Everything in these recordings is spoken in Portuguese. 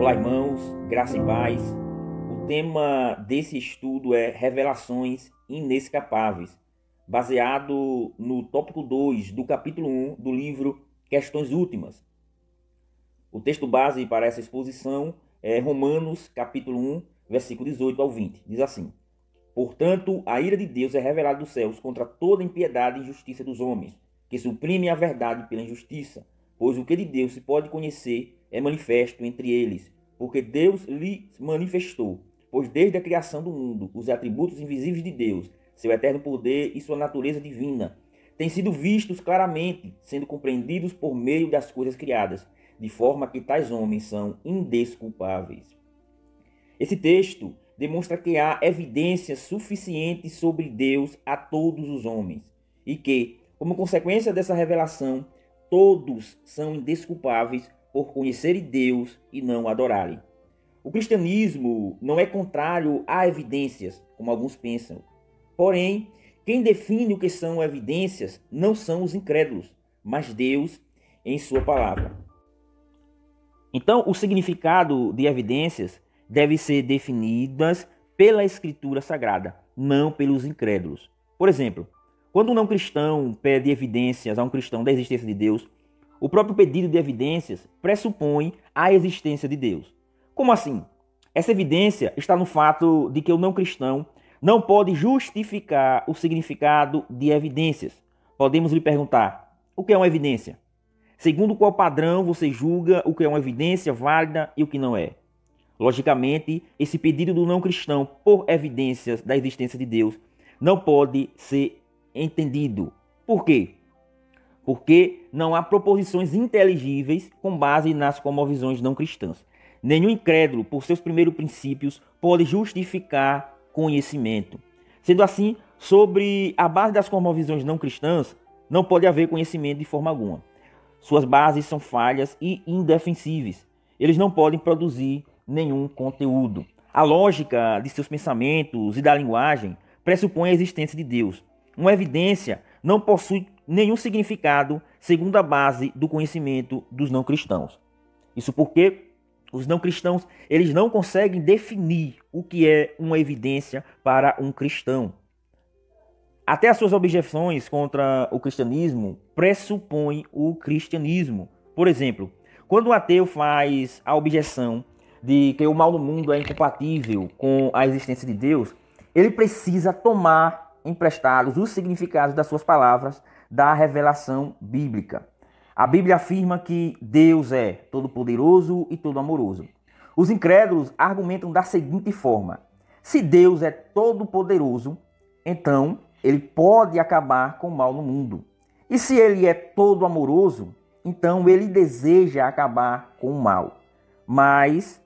Olá, irmãos, graça e paz. O tema desse estudo é Revelações Inescapáveis, baseado no tópico 2 do capítulo 1 do livro Questões Últimas. O texto base para essa exposição é Romanos, capítulo 1, versículo 18 ao 20. Diz assim: Portanto, a ira de Deus é revelada dos céus contra toda impiedade e injustiça dos homens, que suprimem a verdade pela injustiça. Pois o que de Deus se pode conhecer é manifesto entre eles, porque Deus lhe manifestou. Pois desde a criação do mundo, os atributos invisíveis de Deus, seu eterno poder e sua natureza divina, têm sido vistos claramente, sendo compreendidos por meio das coisas criadas, de forma que tais homens são indesculpáveis. Esse texto demonstra que há evidências suficientes sobre Deus a todos os homens e que, como consequência dessa revelação, todos são indesculpáveis por conhecerem Deus e não adorarem. O cristianismo não é contrário a evidências, como alguns pensam. Porém, quem define o que são evidências não são os incrédulos, mas Deus em Sua palavra. Então, o significado de evidências devem ser definidas pela Escritura Sagrada, não pelos incrédulos. Por exemplo, quando um não cristão pede evidências a um cristão da existência de Deus, o próprio pedido de evidências pressupõe a existência de Deus. Como assim? Essa evidência está no fato de que o não cristão não pode justificar o significado de evidências. Podemos lhe perguntar: o que é uma evidência? Segundo qual padrão você julga o que é uma evidência válida e o que não é? Logicamente, esse pedido do não cristão por evidências da existência de Deus não pode ser entendido. Por quê? Porque não há proposições inteligíveis com base nas comovisões não cristãs. Nenhum incrédulo, por seus primeiros princípios, pode justificar conhecimento. Sendo assim, sobre a base das cosmovisões não cristãs, não pode haver conhecimento de forma alguma. Suas bases são falhas e indefensíveis. Eles não podem produzir nenhum conteúdo. A lógica de seus pensamentos e da linguagem pressupõe a existência de Deus. Uma evidência não possui nenhum significado segundo a base do conhecimento dos não cristãos. Isso porque os não cristãos, eles não conseguem definir o que é uma evidência para um cristão. Até as suas objeções contra o cristianismo pressupõem o cristianismo. Por exemplo, quando o ateu faz a objeção de que o mal no mundo é incompatível com a existência de Deus, ele precisa tomar emprestados os significados das suas palavras da revelação bíblica. A Bíblia afirma que Deus é todo-poderoso e todo-amoroso. Os incrédulos argumentam da seguinte forma: se Deus é todo-poderoso, então ele pode acabar com o mal no mundo. E se ele é todo-amoroso, então ele deseja acabar com o mal. Mas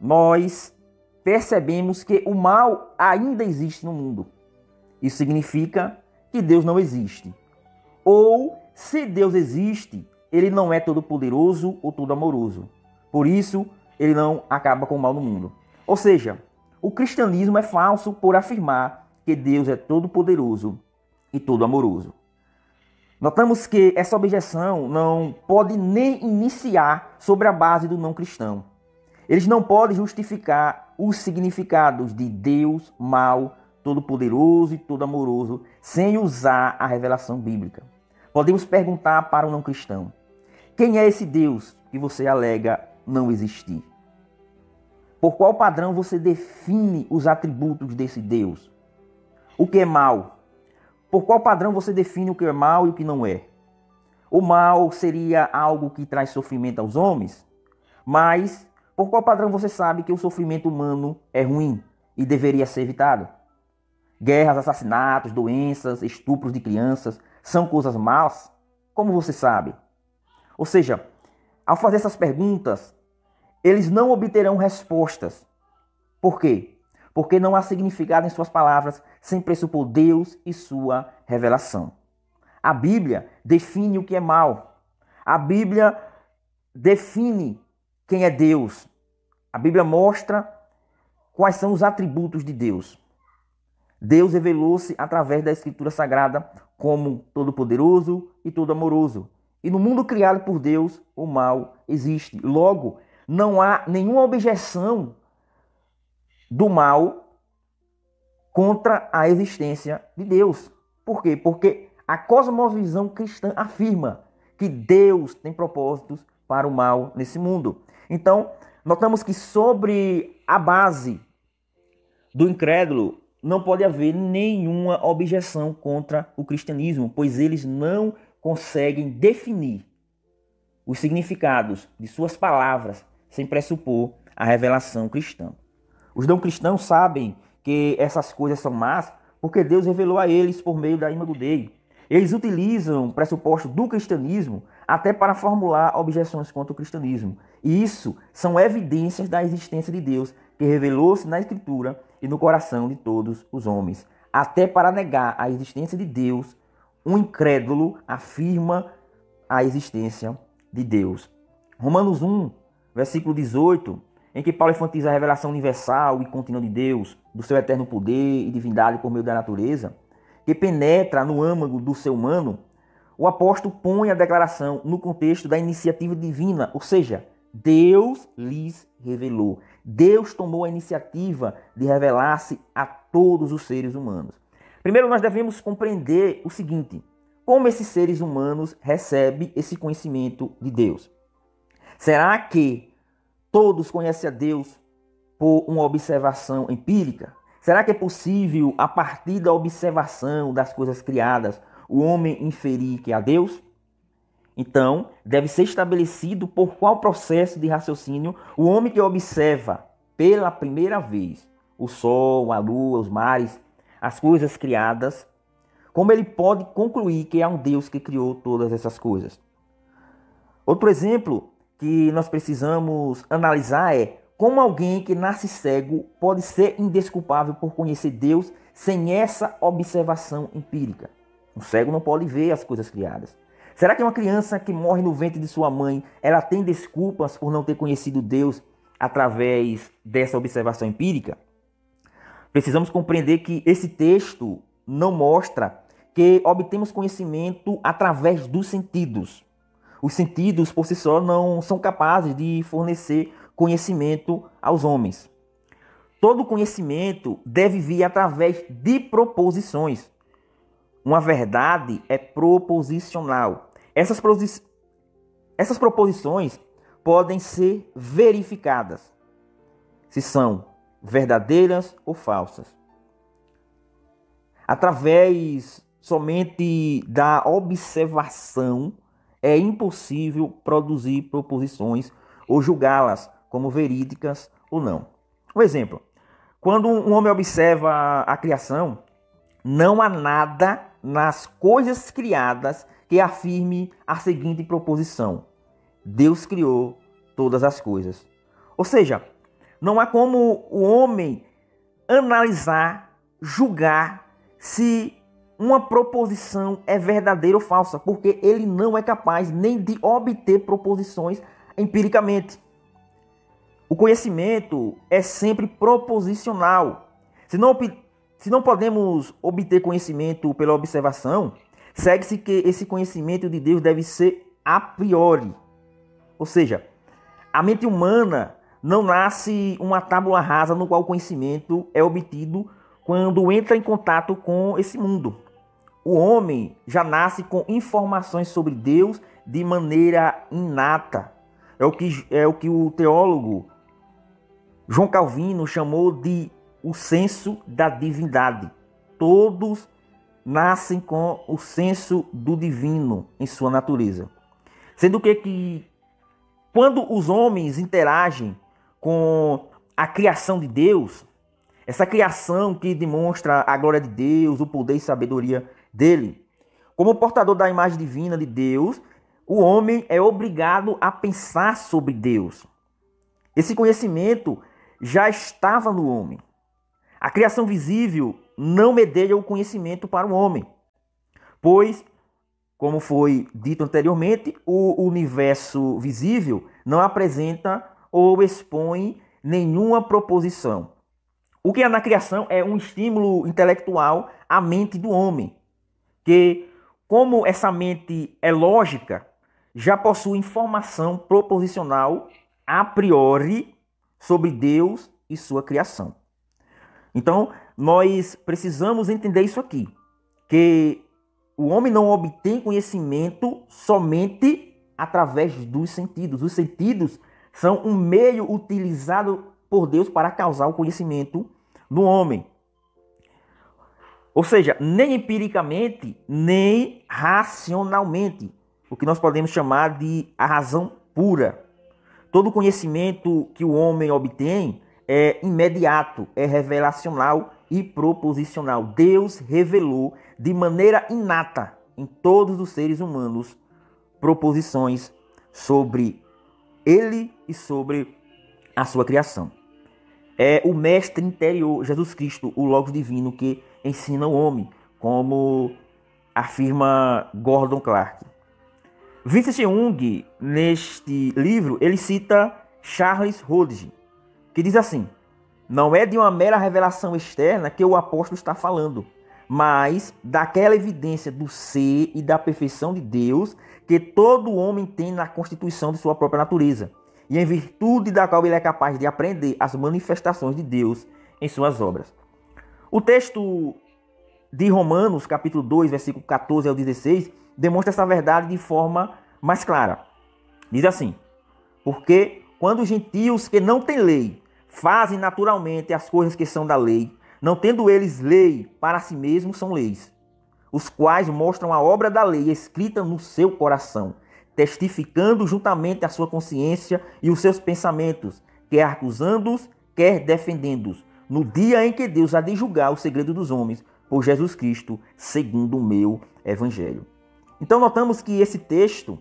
nós percebemos que o mal ainda existe no mundo. Isso significa que Deus não existe. Ou, se Deus existe, ele não é todo poderoso ou todo amoroso. Por isso, ele não acaba com o mal no mundo. Ou seja, o cristianismo é falso por afirmar que Deus é todo poderoso e todo amoroso. Notamos que essa objeção não pode nem iniciar sobre a base do não cristão. Eles não podem justificar os significados de Deus, mal, todo-poderoso e todo-amoroso sem usar a revelação bíblica. Podemos perguntar para o não cristão: quem é esse Deus que você alega não existir? Por qual padrão você define os atributos desse Deus? O que é mal? Por qual padrão você define o que é mal e o que não é? O mal seria algo que traz sofrimento aos homens, mas por qual padrão você sabe que o sofrimento humano é ruim e deveria ser evitado? Guerras, assassinatos, doenças, estupros de crianças são coisas más? Como você sabe? Ou seja, ao fazer essas perguntas, eles não obterão respostas. Por quê? Porque não há significado em suas palavras sem pressupor Deus e sua revelação. A Bíblia define o que é mal. A Bíblia define quem é Deus. A Bíblia mostra quais são os atributos de Deus. Deus revelou-se através da Escritura Sagrada como todo-poderoso e todo-amoroso. E no mundo criado por Deus, o mal existe. Logo, não há nenhuma objeção do mal contra a existência de Deus. Por quê? Porque a cosmovisão cristã afirma que Deus tem propósitos para o mal nesse mundo. Então, notamos que sobre a base do incrédulo não pode haver nenhuma objeção contra o cristianismo, pois eles não conseguem definir os significados de suas palavras sem pressupor a revelação cristã. Os não cristãos sabem que essas coisas são más porque Deus revelou a eles por meio da imago Dei. Eles utilizam pressupostos do cristianismo até para formular objeções contra o cristianismo. E isso são evidências da existência de Deus que revelou-se na Escritura e no coração de todos os homens. Até para negar a existência de Deus, um incrédulo afirma a existência de Deus. Romanos 1, versículo 18, em que Paulo enfatiza a revelação universal e contínua de Deus, do seu eterno poder e divindade por meio da natureza, que penetra no âmago do ser humano, o apóstolo põe a declaração no contexto da iniciativa divina, ou seja, Deus lhes revelou. Deus tomou a iniciativa de revelar-se a todos os seres humanos. Primeiro, nós devemos compreender o seguinte: como esses seres humanos recebem esse conhecimento de Deus? Será que todos conhecem a Deus por uma observação empírica? Será que é possível, a partir da observação das coisas criadas, o homem inferir que a Deus? Então, deve ser estabelecido por qual processo de raciocínio o homem que observa pela primeira vez o sol, a lua, os mares, as coisas criadas, como ele pode concluir que há um Deus que criou todas essas coisas. Outro exemplo que nós precisamos analisar é como alguém que nasce cego pode ser indesculpável por conhecer Deus sem essa observação empírica. Um cego não pode ver as coisas criadas. Será que uma criança que morre no ventre de sua mãe, ela tem desculpas por não ter conhecido Deus através dessa observação empírica? Precisamos compreender que esse texto não mostra que obtemos conhecimento através dos sentidos. Os sentidos por si só não são capazes de fornecer conhecimento aos homens. Todo conhecimento deve vir através de proposições. Uma verdade é proposicional. Essas, essas proposições podem ser verificadas se são verdadeiras ou falsas. Através somente da observação é impossível produzir proposições ou julgá-las como verídicas ou não. Um exemplo: quando um homem observa a criação, não há nada nas coisas criadas que afirme a seguinte proposição: Deus criou todas as coisas. Ou seja, não há como o homem analisar, julgar se uma proposição é verdadeira ou falsa, porque ele não é capaz nem de obter proposições empiricamente. O conhecimento é sempre proposicional. Se não, se não podemos obter conhecimento pela observação, segue-se que esse conhecimento de Deus deve ser a priori. Ou seja, a mente humana não nasce uma tábula rasa no qual o conhecimento é obtido quando entra em contato com esse mundo. O homem já nasce com informações sobre Deus de maneira inata. É o que, é o, que o teólogo João Calvino chamou de o senso da divindade. Todos nascem com o senso do divino em sua natureza. Sendo que, que quando os homens interagem com a criação de Deus, essa criação que demonstra a glória de Deus, o poder e sabedoria dele, como portador da imagem divina de Deus, o homem é obrigado a pensar sobre Deus. Esse conhecimento já estava no homem. A criação visível não medeia o conhecimento para o homem, pois, como foi dito anteriormente, o universo visível não apresenta ou expõe nenhuma proposição. O que há na criação é um estímulo intelectual à mente do homem, que, como essa mente é lógica, já possui informação proposicional a priori sobre Deus e sua criação. Então, nós precisamos entender isso aqui, que o homem não obtém conhecimento somente através dos sentidos. Os sentidos são um meio utilizado por Deus para causar o conhecimento no homem. Ou seja, nem empiricamente, nem racionalmente, o que nós podemos chamar de a razão pura. Todo conhecimento que o homem obtém é imediato, é revelacional e proposicional. Deus revelou de maneira inata em todos os seres humanos proposições sobre ele e sobre a sua criação. É o mestre interior, Jesus Cristo, o Logos Divino, que ensina o homem, como afirma Gordon Clark. Vincent Jung, neste livro, ele cita Charles Hodge, que diz assim: Não é de uma mera revelação externa que o apóstolo está falando, mas daquela evidência do ser e da perfeição de Deus que todo homem tem na constituição de sua própria natureza, e em virtude da qual ele é capaz de aprender as manifestações de Deus em suas obras. O texto de Romanos, capítulo 2, versículo 14 ao 16, demonstra essa verdade de forma mais clara. Diz assim: Porque quando os gentios que não têm lei fazem naturalmente as coisas que são da lei, não tendo eles lei para si mesmos, são leis, os quais mostram a obra da lei escrita no seu coração, testificando juntamente a sua consciência e os seus pensamentos, quer acusando-os, quer defendendo-os, no dia em que Deus há de julgar o segredo dos homens, por Jesus Cristo, segundo o meu evangelho. Então notamos que esse texto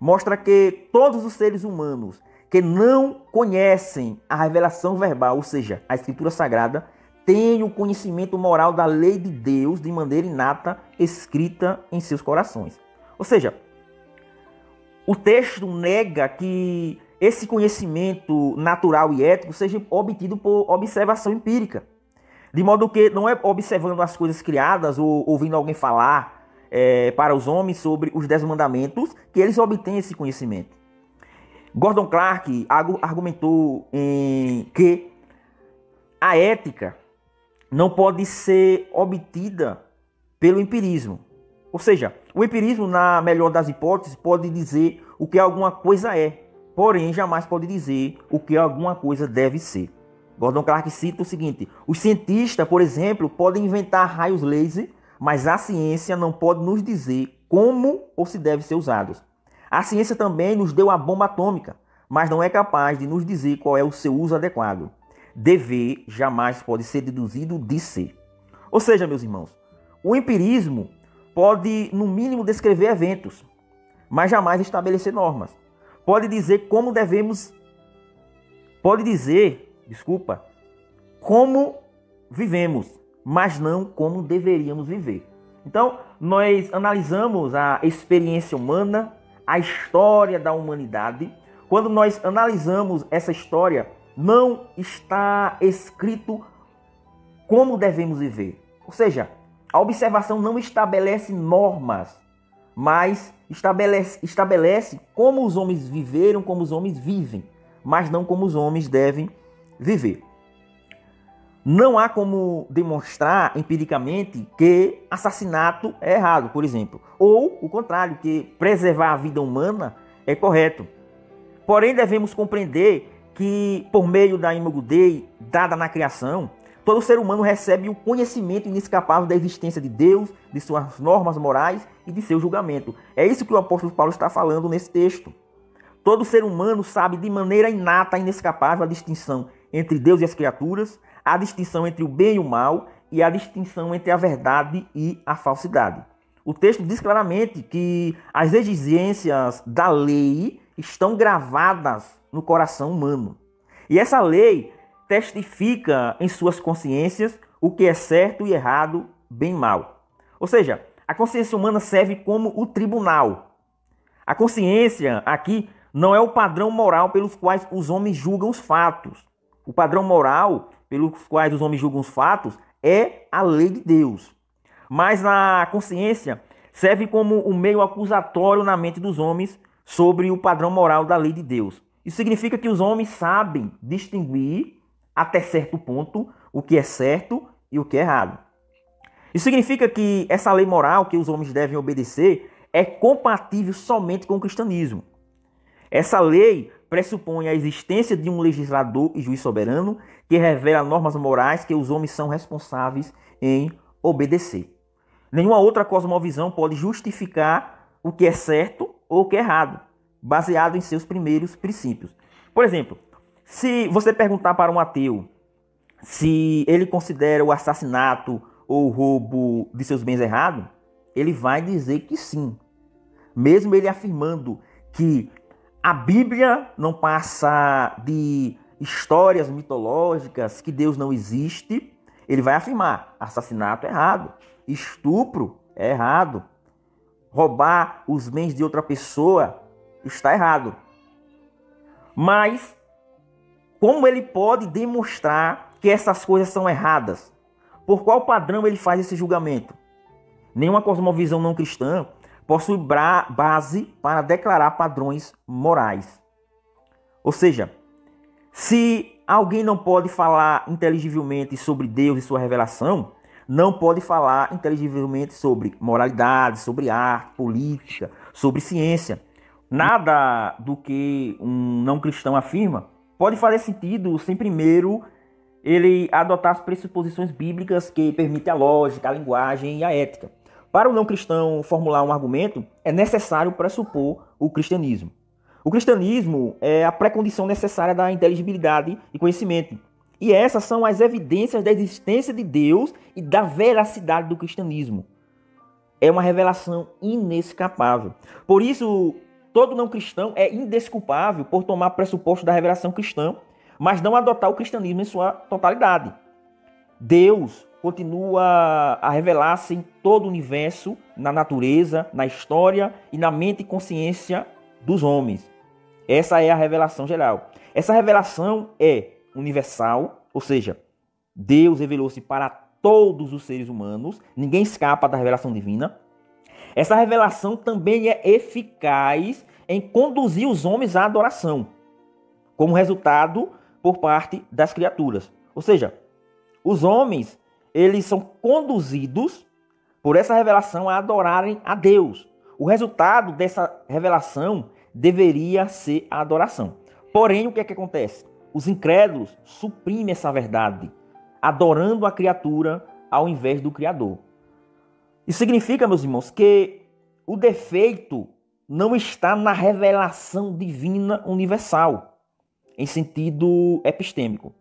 mostra que todos os seres humanos que não conhecem a revelação verbal, ou seja, a escritura sagrada, têm o conhecimento moral da lei de Deus de maneira inata escrita em seus corações. Ou seja, o texto nega que esse conhecimento natural e ético seja obtido por observação empírica. De modo que não é observando as coisas criadas ou ouvindo alguém falar é, para os homens sobre os dez mandamentos que eles obtêm esse conhecimento. Gordon Clark argumentou em que a ética não pode ser obtida pelo empirismo. Ou seja, o empirismo, na melhor das hipóteses, pode dizer o que alguma coisa é, porém jamais pode dizer o que alguma coisa deve ser. Gordon Clark cita o seguinte: os cientistas, por exemplo, podem inventar raios laser mas a ciência não pode nos dizer como ou se deve ser usados. A ciência também nos deu a bomba atômica, mas não é capaz de nos dizer qual é o seu uso adequado. Dever jamais pode ser deduzido de ser. Ou seja, meus irmãos, o empirismo pode, no mínimo, descrever eventos, mas jamais estabelecer normas. Pode dizer como devemos. Pode dizer, desculpa, como vivemos, mas não como deveríamos viver. Então, nós analisamos a experiência humana, a história da humanidade. Quando nós analisamos essa história, não está escrito como devemos viver. Ou seja, a observação não estabelece normas, mas estabelece, estabelece como os homens viveram, como os homens vivem, mas não como os homens devem viver. Não há como demonstrar empiricamente que assassinato é errado, por exemplo, ou o contrário, que preservar a vida humana é correto. Porém, devemos compreender que, por meio da imago Dei dada na criação, todo ser humano recebe o conhecimento inescapável da existência de Deus, de suas normas morais e de seu julgamento. É isso que o apóstolo Paulo está falando nesse texto. Todo ser humano sabe de maneira inata, inescapável, a distinção entre Deus e as criaturas, a distinção entre o bem e o mal e a distinção entre a verdade e a falsidade. O texto diz claramente que as exigências da lei estão gravadas no coração humano. E essa lei testifica em suas consciências o que é certo e errado, bem e mal. Ou seja, a consciência humana serve como o tribunal. A consciência aqui não é o padrão moral pelos quais os homens julgam os fatos. O padrão moral pelos quais os homens julgam os fatos, é a lei de Deus. Mas na consciência serve como um meio acusatório na mente dos homens sobre o padrão moral da lei de Deus. Isso significa que os homens sabem distinguir até certo ponto o que é certo e o que é errado. Isso significa que essa lei moral que os homens devem obedecer é compatível somente com o cristianismo. Essa lei pressupõe a existência de um legislador e juiz soberano que revela normas morais que os homens são responsáveis em obedecer. Nenhuma outra cosmovisão pode justificar o que é certo ou o que é errado, baseado em seus primeiros princípios. Por exemplo, se você perguntar para um ateu se ele considera o assassinato ou o roubo de seus bens errado, ele vai dizer que sim. Mesmo ele afirmando que a Bíblia não passa de histórias mitológicas, que Deus não existe, ele vai afirmar: assassinato é errado, estupro é errado, roubar os bens de outra pessoa está errado. Mas como ele pode demonstrar que essas coisas são erradas? Por qual padrão ele faz esse julgamento? Nenhuma cosmovisão não cristã possui base para declarar padrões morais. Ou seja, se alguém não pode falar inteligivelmente sobre Deus e sua revelação, não pode falar inteligivelmente sobre moralidade, sobre arte, política, sobre ciência. Nada do que um não cristão afirma pode fazer sentido sem primeiro ele adotar as pressuposições bíblicas que permitem a lógica, a linguagem e a ética. Para o não cristão formular um argumento, é necessário pressupor o cristianismo. O cristianismo é a pré-condição necessária da inteligibilidade e conhecimento. E essas são as evidências da existência de Deus e da veracidade do cristianismo. É uma revelação inescapável. Por isso, todo não cristão é indesculpável por tomar pressuposto da revelação cristã mas não adotar o cristianismo em sua totalidade. Deus continua a revelar-se em todo o universo, na natureza, na história e na mente e consciência dos homens. Essa é a revelação geral. Essa revelação é universal, ou seja, Deus revelou-se para todos os seres humanos, ninguém escapa da revelação divina. Essa revelação também é eficaz em conduzir os homens à adoração. Como resultado, por parte das criaturas. Ou seja, os homens, eles são conduzidos por essa revelação a adorarem a Deus. O resultado dessa revelação deveria ser a adoração. Porém, o que é que acontece? Os incrédulos suprimem essa verdade, adorando a criatura ao invés do Criador. Isso significa, meus irmãos, que o defeito não está na revelação divina universal em sentido epistêmico.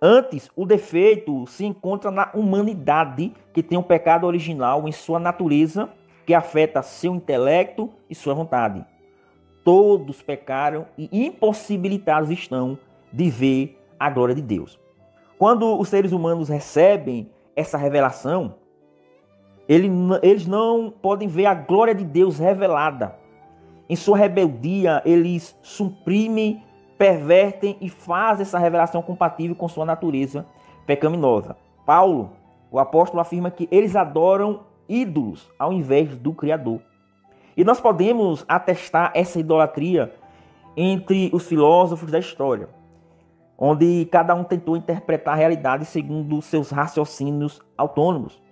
Antes, o defeito se encontra na humanidade que tem o um pecado original em sua natureza, que afeta seu intelecto e sua vontade. Todos pecaram e impossibilitados estão de ver a glória de Deus. Quando os seres humanos recebem essa revelação, eles não podem ver a glória de Deus revelada. Em sua rebeldia, eles suprimem pervertem e fazem essa revelação compatível com sua natureza pecaminosa. Paulo, o apóstolo, afirma que eles adoram ídolos ao invés do Criador. E nós podemos atestar essa idolatria entre os filósofos da história, onde cada um tentou interpretar a realidade segundo seus raciocínios autônomos.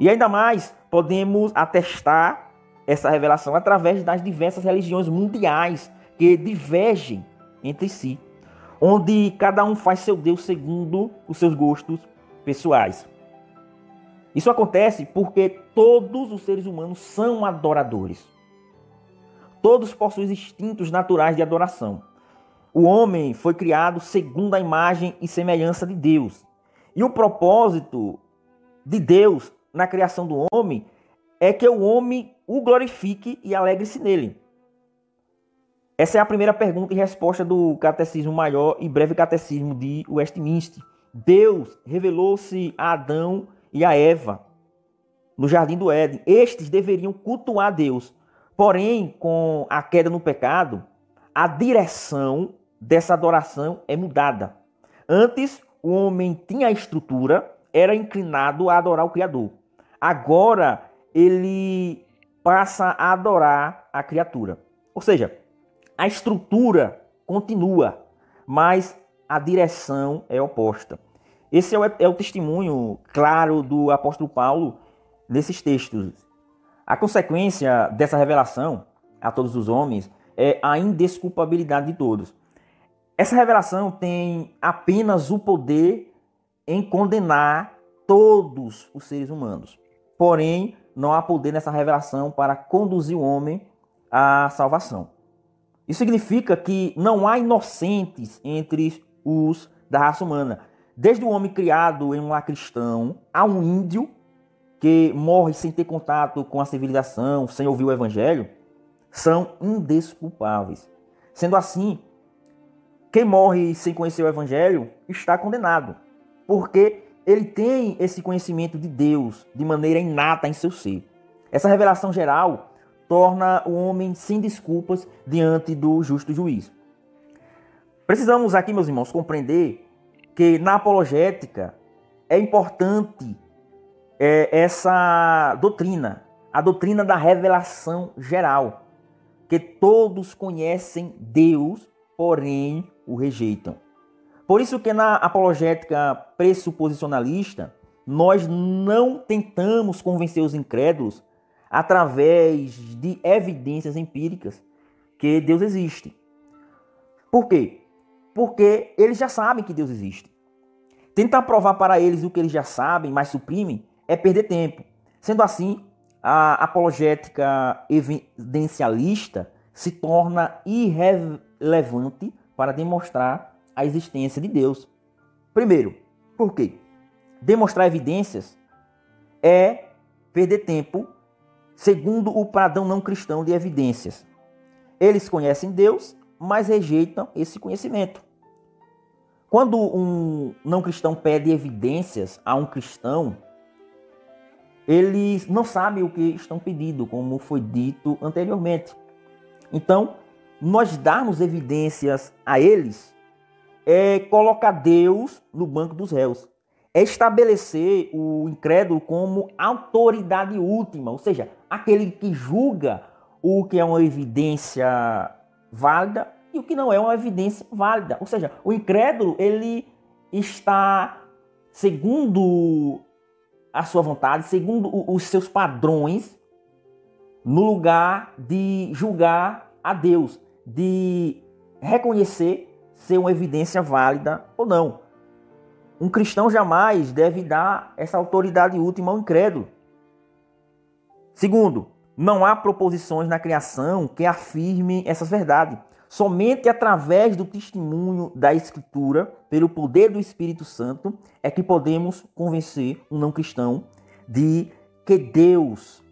E ainda mais, podemos atestar essa revelação através das diversas religiões mundiais que divergem entre si, onde cada um faz seu Deus segundo os seus gostos pessoais. Isso acontece porque todos os seres humanos são adoradores. Todos possuem instintos naturais de adoração. O homem foi criado segundo a imagem e semelhança de Deus. E o propósito de Deus na criação do homem é que o homem o glorifique e alegre-se nele. Essa é a primeira pergunta e resposta do Catecismo Maior e Breve Catecismo de Westminster. Deus revelou-se a Adão e a Eva no jardim do Éden. Estes deveriam cultuar Deus. Porém, com a queda no pecado, a direção dessa adoração é mudada. Antes, o homem tinha a estrutura, era inclinado a adorar o Criador. Agora ele passa a adorar a criatura. Ou seja, a estrutura continua, mas a direção é oposta. Esse é o, é o testemunho claro do apóstolo Paulo nesses textos. A consequência dessa revelação a todos os homens é a indesculpabilidade de todos. Essa revelação tem apenas o poder em condenar todos os seres humanos. Porém, não há poder nessa revelação para conduzir o homem à salvação. Isso significa que não há inocentes entre os da raça humana. Desde o homem criado em um lar cristão, a um índio que morre sem ter contato com a civilização, sem ouvir o evangelho, são indesculpáveis. Sendo assim, quem morre sem conhecer o evangelho está condenado, porque ele tem esse conhecimento de Deus de maneira inata em seu ser. Essa revelação geral torna o homem sem desculpas diante do justo juiz. Precisamos aqui, meus irmãos, compreender que na apologética é importante é, essa doutrina, a doutrina da revelação geral, que todos conhecem Deus, porém o rejeitam. Por isso que na apologética pressuposicionalista, nós não tentamos convencer os incrédulos através de evidências empíricas que Deus existe. Por quê? Porque eles já sabem que Deus existe. Tentar provar para eles o que eles já sabem, mas suprimem, é perder tempo. Sendo assim, a apologética evidencialista se torna irrelevante para demonstrar a existência de Deus. Primeiro, por quê? Demonstrar evidências é perder tempo, segundo o padrão não cristão de evidências. Eles conhecem Deus, mas rejeitam esse conhecimento. Quando um não cristão pede evidências a um cristão, eles não sabem o que estão pedindo, como foi dito anteriormente. Então, nós darmos evidências a eles é colocar Deus no banco dos réus. É estabelecer o incrédulo como autoridade última, ou seja, aquele que julga o que é uma evidência válida e o que não é uma evidência válida. Ou seja, o incrédulo ele está segundo a sua vontade, segundo os seus padrões, no lugar de julgar a Deus, de reconhecer ser uma evidência válida ou não. Um cristão jamais deve dar essa autoridade última ao incrédulo. Segundo, não há proposições na criação que afirmem essas verdades. Somente através do testemunho da Escritura, pelo poder do Espírito Santo, é que podemos convencer um não cristão de que Deus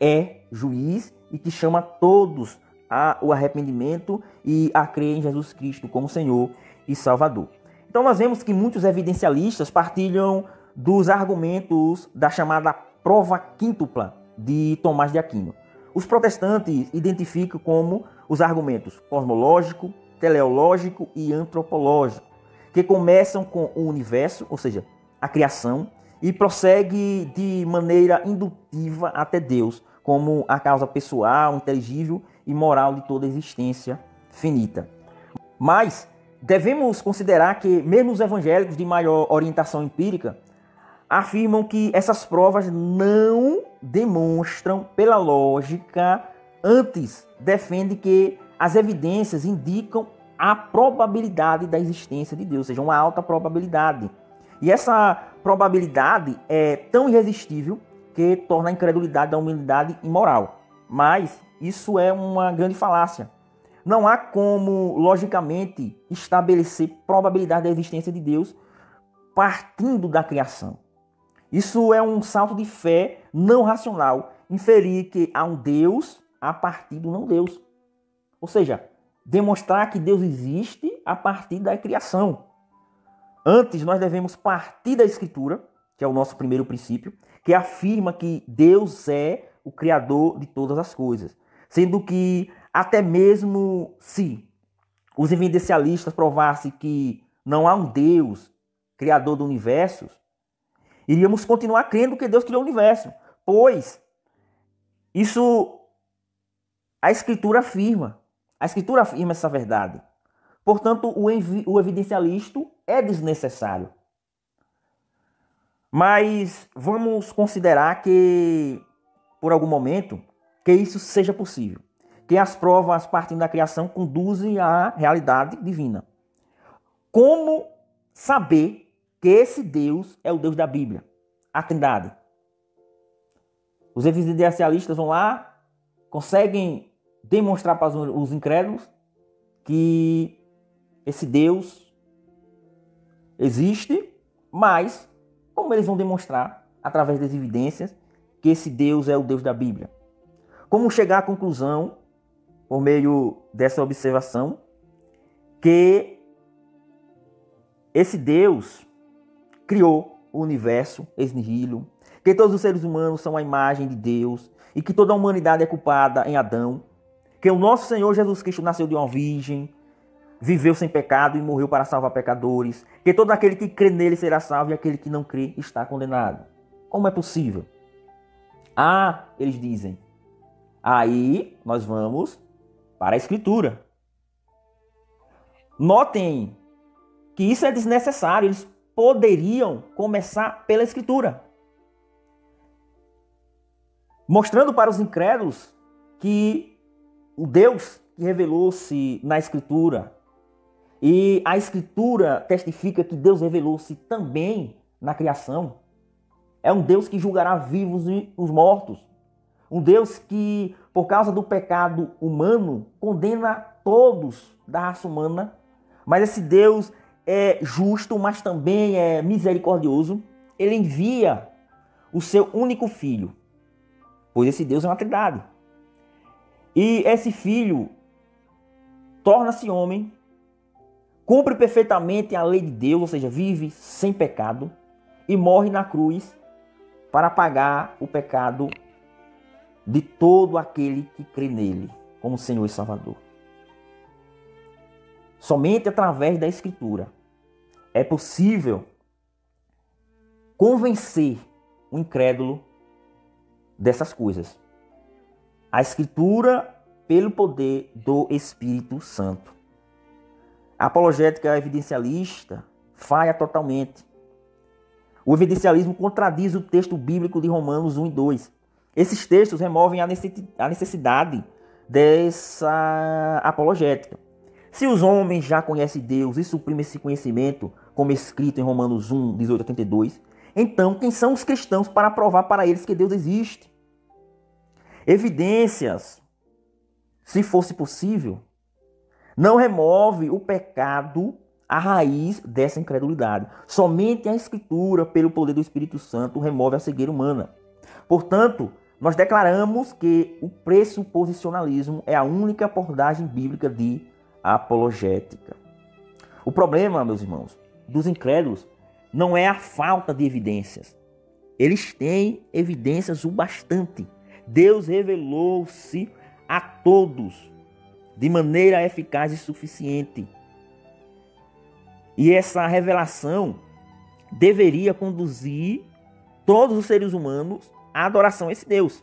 é juiz e que chama todos ao arrependimento e a crer em Jesus Cristo como Senhor e Salvador. Então nós vemos que muitos evidencialistas partilham dos argumentos da chamada prova quíntupla de Tomás de Aquino. Os protestantes identificam como os argumentos cosmológico, teleológico e antropológico, que começam com o universo, ou seja, a criação, e prossegue de maneira indutiva até Deus, como a causa pessoal, inteligível e moral de toda existência finita. Mas devemos considerar que, mesmo os evangélicos de maior orientação empírica, afirmam que essas provas não demonstram pela lógica, antes defende que as evidências indicam a probabilidade da existência de Deus, ou seja, uma alta probabilidade. E essa probabilidade é tão irresistível que torna a incredulidade da humildade imoral. Mas isso é uma grande falácia. Não há como, logicamente, estabelecer probabilidade da existência de Deus partindo da criação. Isso é um salto de fé não racional, inferir que há um Deus a partir do não Deus. Ou seja, demonstrar que Deus existe a partir da criação. Antes, nós devemos partir da Escritura, que é o nosso primeiro princípio, que afirma que Deus é o Criador de todas as coisas. Sendo que, até mesmo se os evidencialistas provassem que não há um Deus Criador do universo, iríamos continuar crendo que Deus criou o universo, pois isso a Escritura afirma. A Escritura afirma essa verdade. Portanto, o, o evidencialista é desnecessário. Mas vamos considerar que, por algum momento, que isso seja possível. Que as provas partindo da criação conduzem à realidade divina. Como saber que esse Deus é o Deus da Bíblia? A Trindade. Os evidencialistas vão lá, conseguem demonstrar para os incrédulos que esse Deus existe, mas como eles vão demonstrar através das evidências que esse Deus é o Deus da Bíblia? Como chegar à conclusão, por meio dessa observação, que esse Deus criou o universo ex nihilo, que todos os seres humanos são a imagem de Deus e que toda a humanidade é culpada em Adão, que o nosso Senhor Jesus Cristo nasceu de uma virgem, viveu sem pecado e morreu para salvar pecadores, que todo aquele que crê nele será salvo e aquele que não crê está condenado. Como é possível? Ah, eles dizem. Aí nós vamos para a Escritura. Notem que isso é desnecessário. Eles poderiam começar pela Escritura mostrando para os incrédulos que o Deus que revelou-se na Escritura e a Escritura testifica que Deus revelou-se também na criação. É um Deus que julgará vivos e os mortos. Um Deus que, por causa do pecado humano, condena todos da raça humana. Mas esse Deus é justo, mas também é misericordioso. Ele envia o seu único filho pois esse Deus é uma trindade. E esse filho torna-se homem, cumpre perfeitamente a lei de Deus, ou seja, vive sem pecado e morre na cruz para pagar o pecado de todo aquele que crê nele como Senhor e Salvador. Somente através da Escritura é possível convencer o incrédulo dessas coisas. A Escritura pelo poder do Espírito Santo. A apologética evidencialista falha totalmente. O evidencialismo contradiz o texto bíblico de Romanos 1 e 2. Esses textos removem a necessidade dessa apologética. Se os homens já conhecem Deus e suprimem esse conhecimento, como escrito em Romanos 1, 18 a 32, então, quem são os cristãos para provar para eles que Deus existe? Evidências, se fosse possível, não remove o pecado a raiz dessa incredulidade. Somente a Escritura, pelo poder do Espírito Santo, remove a cegueira humana. Portanto, nós declaramos que o pressuposicionalismo é a única abordagem bíblica de apologética. O problema, meus irmãos, dos incrédulos não é a falta de evidências. Eles têm evidências o bastante. Deus revelou-se a todos de maneira eficaz e suficiente. E essa revelação deveria conduzir todos os seres humanos à adoração a esse Deus.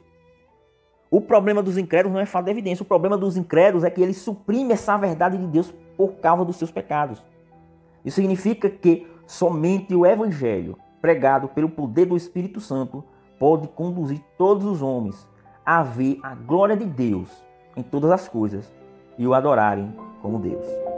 O problema dos incrédulos não é falta de evidência. O problema dos incrédulos é que eles suprimem essa verdade de Deus por causa dos seus pecados. Isso significa que Somente o Evangelho, pregado pelo poder do Espírito Santo, pode conduzir todos os homens a ver a glória de Deus em todas as coisas e o adorarem como Deus.